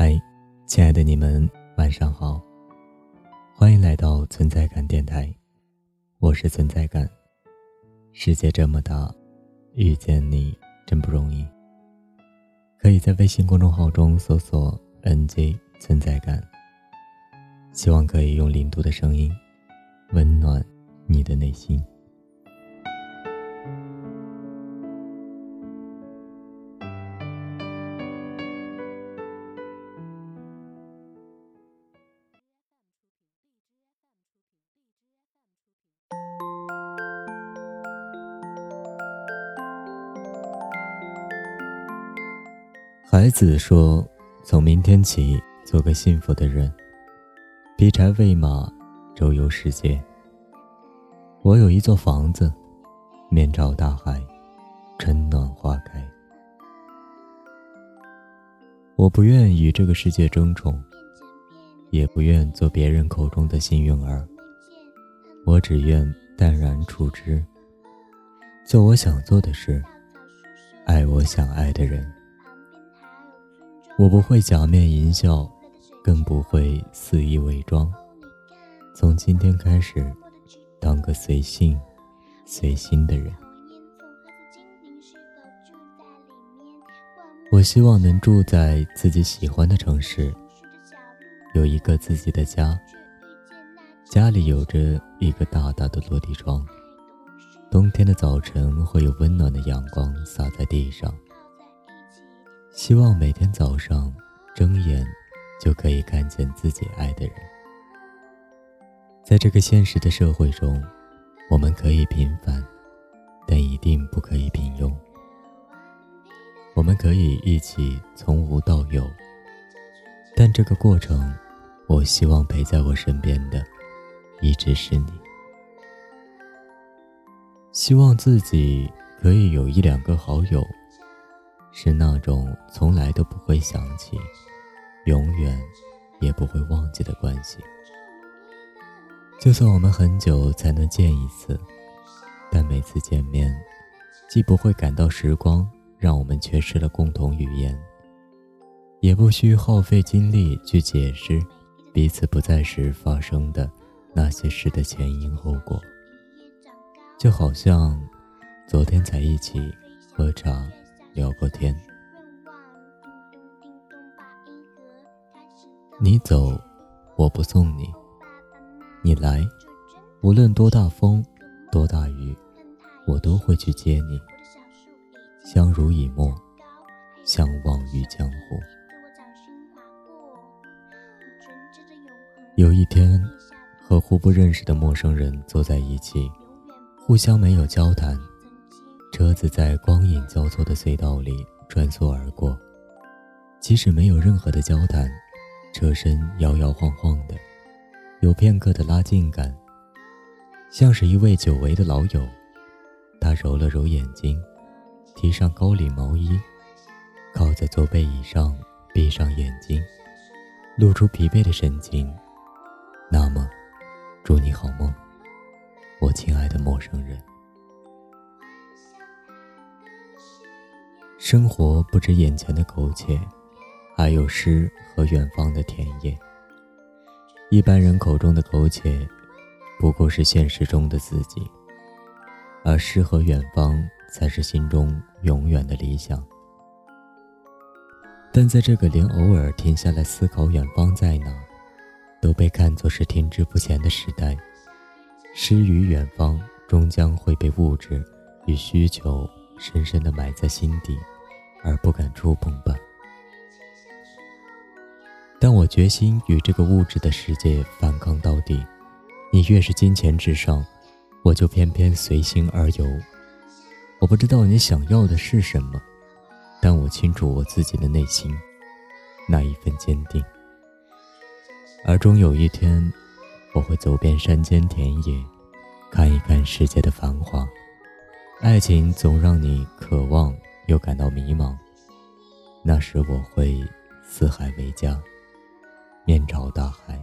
嗨，亲爱的你们，晚上好！欢迎来到存在感电台，我是存在感。世界这么大，遇见你真不容易。可以在微信公众号中搜索 “nj 存在感”，希望可以用零度的声音温暖你的内心。孩子说：“从明天起，做个幸福的人，劈柴喂马，周游世界。我有一座房子，面朝大海，春暖花开。我不愿与这个世界争宠，也不愿做别人口中的幸运儿。我只愿淡然处之，做我想做的事，爱我想爱的人。”我不会假面淫笑，更不会肆意伪装。从今天开始，当个随性、随心的人。我希望能住在自己喜欢的城市，有一个自己的家。家里有着一个大大的落地窗，冬天的早晨会有温暖的阳光洒在地上。希望每天早上睁眼就可以看见自己爱的人。在这个现实的社会中，我们可以平凡，但一定不可以平庸。我们可以一起从无到有，但这个过程，我希望陪在我身边的一直是你。希望自己可以有一两个好友。是那种从来都不会想起，永远也不会忘记的关系。就算我们很久才能见一次，但每次见面，既不会感到时光让我们缺失了共同语言，也不需耗费精力去解释彼此不在时发生的那些事的前因后果。就好像昨天才一起喝茶。聊过天，你走，我不送你；你来，无论多大风，多大雨，我都会去接你。相濡以沫，相忘于江湖。有一天，和互不认识的陌生人坐在一起，互相没有交谈。车子在光影交错的隧道里穿梭而过，即使没有任何的交谈，车身摇摇晃晃的，有片刻的拉近感，像是一位久违的老友。他揉了揉眼睛，提上高领毛衣，靠在座背椅上，闭上眼睛，露出疲惫的神情。那么，祝你好梦，我亲爱的陌生人。生活不止眼前的苟且，还有诗和远方的田野。一般人口中的苟且，不过是现实中的自己，而诗和远方才是心中永远的理想。但在这个连偶尔停下来思考远方在哪，都被看作是停滞不前的时代，诗与远方终将会被物质与需求。深深的埋在心底，而不敢触碰吧。但我决心与这个物质的世界反抗到底。你越是金钱至上，我就偏偏随心而游。我不知道你想要的是什么，但我清楚我自己的内心那一份坚定。而终有一天，我会走遍山间田野，看一看世界的繁华。爱情总让你渴望又感到迷茫，那时我会四海为家，面朝大海。